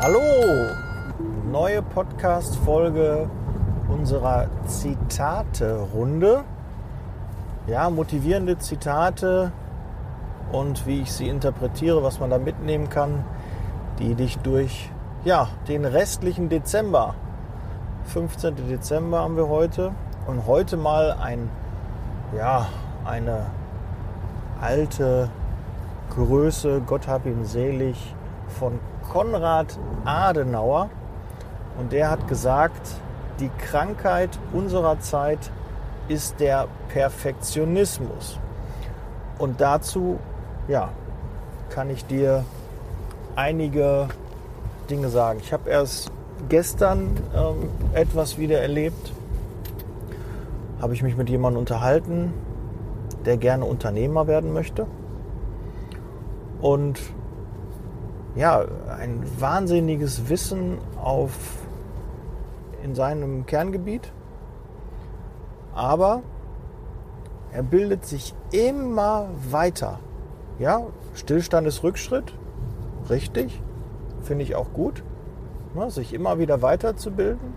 Hallo, neue Podcast-Folge unserer Zitate-Runde. Ja, motivierende Zitate und wie ich sie interpretiere, was man da mitnehmen kann, die dich durch ja, den restlichen Dezember, 15. Dezember haben wir heute und heute mal ein ja, eine alte Größe, Gott hab ihn selig, von Konrad Adenauer. Und der hat gesagt, die Krankheit unserer Zeit ist der Perfektionismus. Und dazu, ja, kann ich dir einige Dinge sagen. Ich habe erst gestern ähm, etwas wieder erlebt. Habe ich mich mit jemandem unterhalten, der gerne Unternehmer werden möchte. Und ja, ein wahnsinniges Wissen auf, in seinem Kerngebiet. Aber er bildet sich immer weiter. Ja, Stillstand ist Rückschritt. Richtig. Finde ich auch gut. Ne, sich immer wieder weiterzubilden.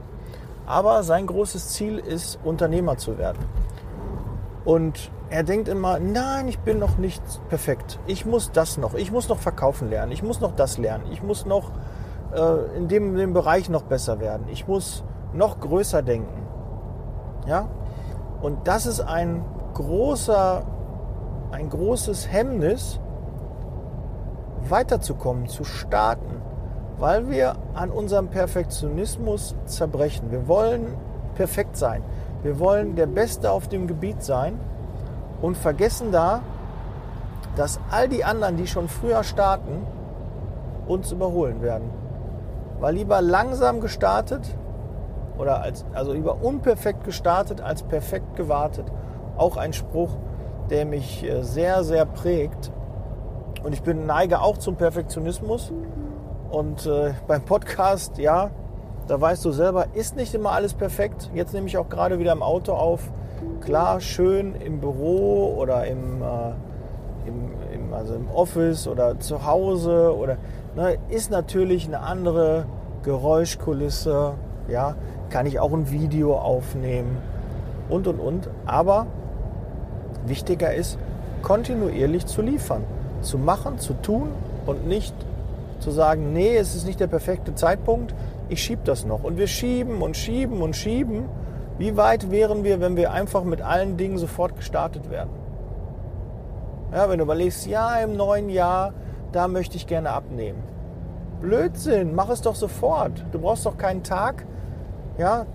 Aber sein großes Ziel ist, Unternehmer zu werden. Und er denkt immer, nein, ich bin noch nicht perfekt. Ich muss das noch. Ich muss noch verkaufen lernen. Ich muss noch das lernen. Ich muss noch äh, in, dem, dem Bereich noch besser werden. Ich muss noch größer denken. Ja? Und das ist ein großer, ein großes Hemmnis, weiterzukommen, zu starten, weil wir an unserem Perfektionismus zerbrechen. Wir wollen perfekt sein. Wir wollen der Beste auf dem Gebiet sein und vergessen da, dass all die anderen, die schon früher starten, uns überholen werden. Weil lieber langsam gestartet oder als, also lieber unperfekt gestartet als perfekt gewartet. Auch ein Spruch, der mich äh, sehr, sehr prägt. Und ich bin neige auch zum Perfektionismus. Und äh, beim Podcast, ja, da weißt du selber, ist nicht immer alles perfekt. Jetzt nehme ich auch gerade wieder im Auto auf. Klar, schön im Büro oder im, äh, im, im, also im Office oder zu Hause oder ne, ist natürlich eine andere Geräuschkulisse. Ja, kann ich auch ein Video aufnehmen und und und. Aber wichtiger ist, kontinuierlich zu liefern, zu machen, zu tun und nicht zu sagen, nee, es ist nicht der perfekte Zeitpunkt, ich schiebe das noch. Und wir schieben und schieben und schieben. Wie weit wären wir, wenn wir einfach mit allen Dingen sofort gestartet werden? Ja, wenn du überlegst, ja, im neuen Jahr, da möchte ich gerne abnehmen. Blödsinn, mach es doch sofort. Du brauchst doch keinen Tag, ja,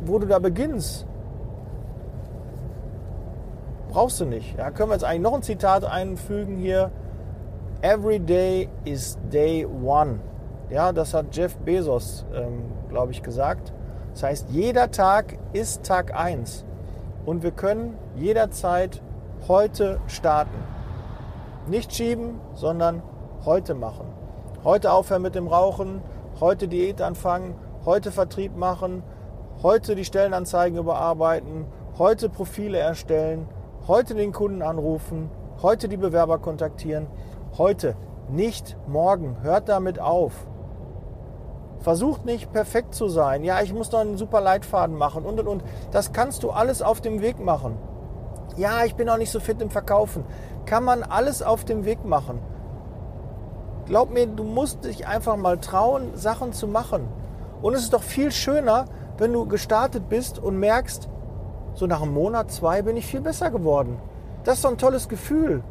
wo du da beginnst. Brauchst du nicht. Ja, können wir jetzt eigentlich noch ein Zitat einfügen hier. Every day is day one. Ja, das hat Jeff Bezos, ähm, glaube ich, gesagt. Das heißt, jeder Tag ist Tag 1 und wir können jederzeit heute starten. Nicht schieben, sondern heute machen. Heute aufhören mit dem Rauchen, heute Diät anfangen, heute Vertrieb machen, heute die Stellenanzeigen überarbeiten, heute Profile erstellen, heute den Kunden anrufen, heute die Bewerber kontaktieren, heute, nicht morgen. Hört damit auf. Versucht nicht perfekt zu sein. Ja, ich muss noch einen super Leitfaden machen und und und. Das kannst du alles auf dem Weg machen. Ja, ich bin auch nicht so fit im Verkaufen. Kann man alles auf dem Weg machen. Glaub mir, du musst dich einfach mal trauen, Sachen zu machen. Und es ist doch viel schöner, wenn du gestartet bist und merkst, so nach einem Monat, zwei bin ich viel besser geworden. Das ist doch ein tolles Gefühl.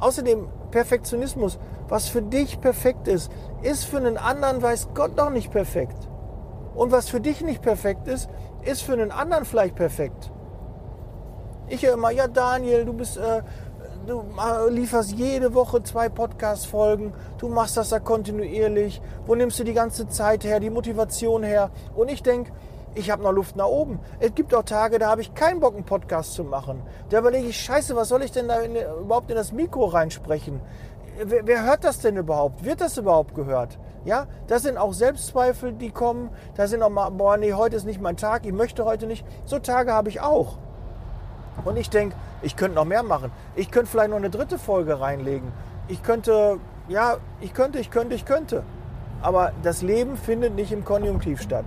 Außerdem Perfektionismus, was für dich perfekt ist, ist für einen anderen, weiß Gott, noch nicht perfekt. Und was für dich nicht perfekt ist, ist für einen anderen vielleicht perfekt. Ich höre immer, ja Daniel, du bist, äh, du lieferst jede Woche zwei Podcast-Folgen, du machst das da kontinuierlich, wo nimmst du die ganze Zeit her, die Motivation her? Und ich denke, ich habe noch Luft nach oben. Es gibt auch Tage, da habe ich keinen Bock, einen Podcast zu machen. Da überlege ich, scheiße, was soll ich denn da in, überhaupt in das Mikro reinsprechen? Wer, wer, hört das denn überhaupt? Wird das überhaupt gehört? Ja, das sind auch Selbstzweifel, die kommen. Da sind auch mal, boah, nee, heute ist nicht mein Tag, ich möchte heute nicht. So Tage habe ich auch. Und ich denke, ich könnte noch mehr machen. Ich könnte vielleicht noch eine dritte Folge reinlegen. Ich könnte, ja, ich könnte, ich könnte, ich könnte. aber das Leben findet nicht im Konjunktiv statt.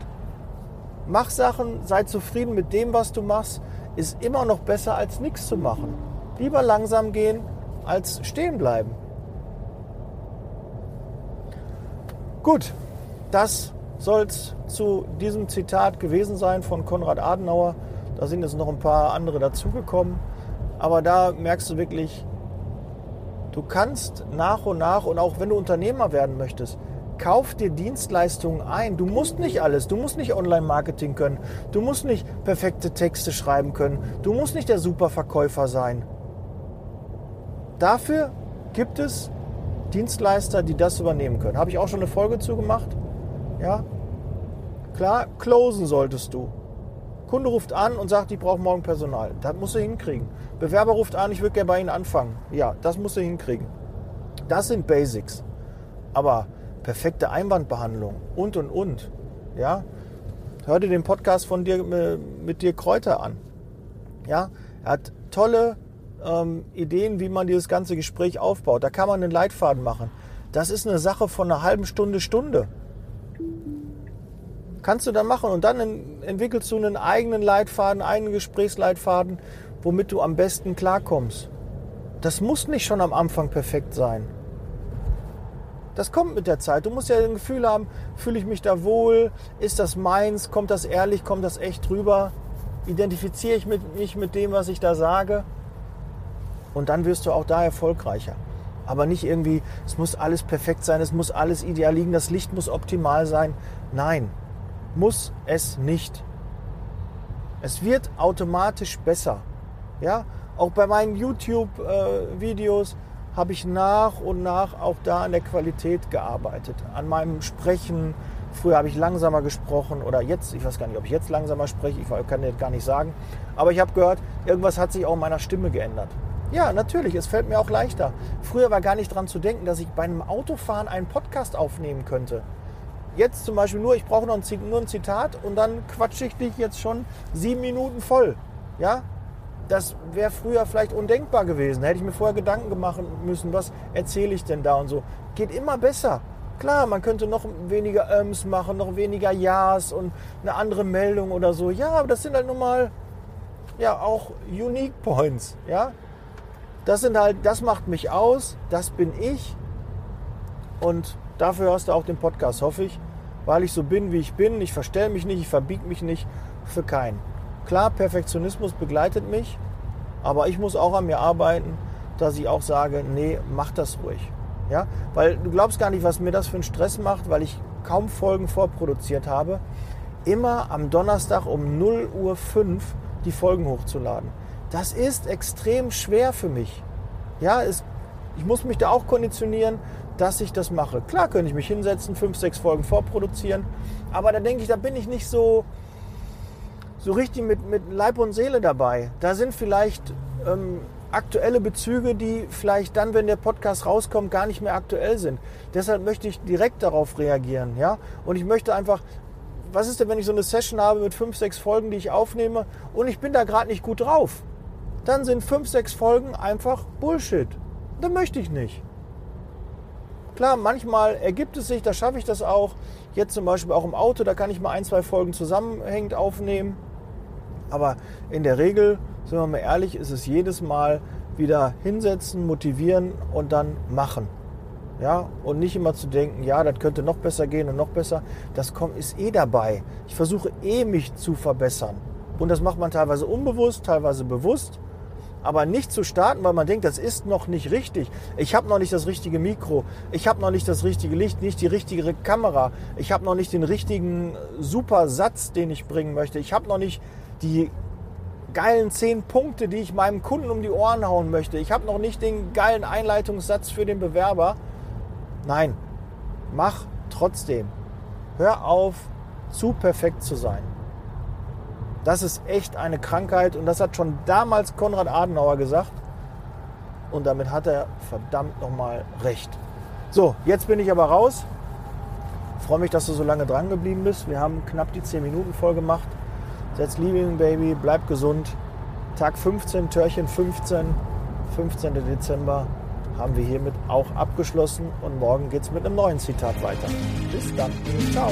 Mach Sachen, sei zufrieden mit dem, was du machst, ist immer noch besser als nichts zu machen. Lieber langsam gehen als stehen bleiben. Gut, das soll es zu diesem Zitat gewesen sein von Konrad Adenauer. Da sind jetzt noch ein paar andere dazugekommen. Aber da merkst du wirklich, du kannst nach und nach und auch wenn du Unternehmer werden möchtest, kauf dir Dienstleistungen ein. Du musst nicht alles. Du musst nicht Online-Marketing können. Du musst nicht perfekte Texte schreiben können. Du musst nicht der Superverkäufer sein. Dafür gibt es Dienstleister, die das übernehmen können. Habe ich auch schon eine Folge zu gemacht. Ja, klar, closen solltest du. Kunde ruft an und sagt, ich brauche morgen Personal. Das musst du hinkriegen. Bewerber ruft an, ich würde gerne bei Ihnen anfangen. Ja, das musst du hinkriegen. Das sind Basics. Aber perfekte Einwandbehandlung und und und. Ja, hör dir den Podcast von dir äh, mit dir Kräuter an. Ja, er hat tolle ähm, Ideen, wie man dieses ganze Gespräch aufbaut. Da kann man einen Leitfaden machen. Das ist eine Sache von einer halben Stunde, Stunde. Kannst du dann machen und dann entwickelst du einen eigenen Leitfaden, einen Gesprächsleitfaden, womit du am besten klarkommst. Das muss nicht schon am Anfang perfekt sein. Das kommt mit der Zeit. Du musst ja ein Gefühl haben, fühle ich mich da wohl? Ist das meins? Kommt das ehrlich? Kommt das echt rüber? Identifiziere ich mich mit dem, was ich da sage? Und dann wirst du auch da erfolgreicher. Aber nicht irgendwie, es muss alles perfekt sein, es muss alles ideal liegen, das Licht muss optimal sein. Nein, muss es nicht. Es wird automatisch besser. Ja, auch bei meinen YouTube-Videos habe ich nach und nach auch da an der Qualität gearbeitet, an meinem Sprechen. Früher habe ich langsamer gesprochen oder jetzt, ich weiß gar nicht, ob ich jetzt langsamer spreche, ich kann dir gar nicht sagen. Aber ich habe gehört, irgendwas hat sich auch in meiner Stimme geändert. Ja, natürlich, es fällt mir auch leichter. Früher war gar nicht dran zu denken, dass ich bei einem Autofahren einen Podcast aufnehmen könnte. Jetzt zum Beispiel nur, ich brauche noch ein, nur ein Zitat und dann quatsche ich dich jetzt schon sieben Minuten voll. Ja, das wäre früher vielleicht undenkbar gewesen. Hätte ich mir vorher Gedanken machen müssen, was erzähle ich denn da und so. Geht immer besser. Klar, man könnte noch weniger Öms machen, noch weniger Ja's und eine andere Meldung oder so. Ja, aber das sind halt nun mal ja auch Unique Points. Ja, das sind halt, das macht mich aus, das bin ich. Und dafür hörst du auch den Podcast, hoffe ich, weil ich so bin, wie ich bin. Ich verstelle mich nicht, ich verbiege mich nicht für keinen. Klar, Perfektionismus begleitet mich, aber ich muss auch an mir arbeiten, dass ich auch sage, nee, mach das ruhig. Ja? Weil du glaubst gar nicht, was mir das für einen Stress macht, weil ich kaum Folgen vorproduziert habe, immer am Donnerstag um 0 Uhr 5 die Folgen hochzuladen. Das ist extrem schwer für mich. Ja, es, ich muss mich da auch konditionieren, dass ich das mache. Klar könnte ich mich hinsetzen, fünf, sechs Folgen vorproduzieren, aber da denke ich, da bin ich nicht so, so richtig mit, mit Leib und Seele dabei. Da sind vielleicht ähm, aktuelle Bezüge, die vielleicht dann, wenn der Podcast rauskommt, gar nicht mehr aktuell sind. Deshalb möchte ich direkt darauf reagieren. Ja? Und ich möchte einfach, was ist denn, wenn ich so eine Session habe mit fünf, sechs Folgen, die ich aufnehme und ich bin da gerade nicht gut drauf? dann sind fünf, sechs Folgen einfach Bullshit. Das möchte ich nicht. Klar, manchmal ergibt es sich, da schaffe ich das auch. Jetzt zum Beispiel auch im Auto, da kann ich mal ein, zwei Folgen zusammenhängend aufnehmen. Aber in der Regel, sind wir mal ehrlich, ist es jedes Mal wieder hinsetzen, motivieren und dann machen. Ja, und nicht immer zu denken, ja, das könnte noch besser gehen und noch besser. Das kommt, ist eh dabei. Ich versuche eh mich zu verbessern. Und das macht man teilweise unbewusst, teilweise bewusst aber nicht zu starten, weil man denkt, das ist noch nicht richtig. Ich habe noch nicht das richtige Mikro, ich habe noch nicht das richtige Licht, nicht die richtige Kamera, ich habe noch nicht den richtigen super Satz, den ich bringen möchte. Ich habe noch nicht die geilen zehn Punkte, die ich meinem Kunden um die Ohren hauen möchte. Ich habe noch nicht den geilen Einleitungssatz für den Bewerber. Nein, mach trotzdem. Hör auf, zu perfekt zu sein. Das ist echt eine Krankheit und das hat schon damals Konrad Adenauer gesagt. Und damit hat er verdammt nochmal recht. So, jetzt bin ich aber raus. freue mich, dass du so lange dran geblieben bist. Wir haben knapp die 10 Minuten voll gemacht. Setz Liebling, Baby, bleib gesund. Tag 15, Türchen 15, 15. Dezember. haben wir hiermit auch abgeschlossen und morgen geht es mit einem neuen Zitat weiter. Bis dann. Ciao.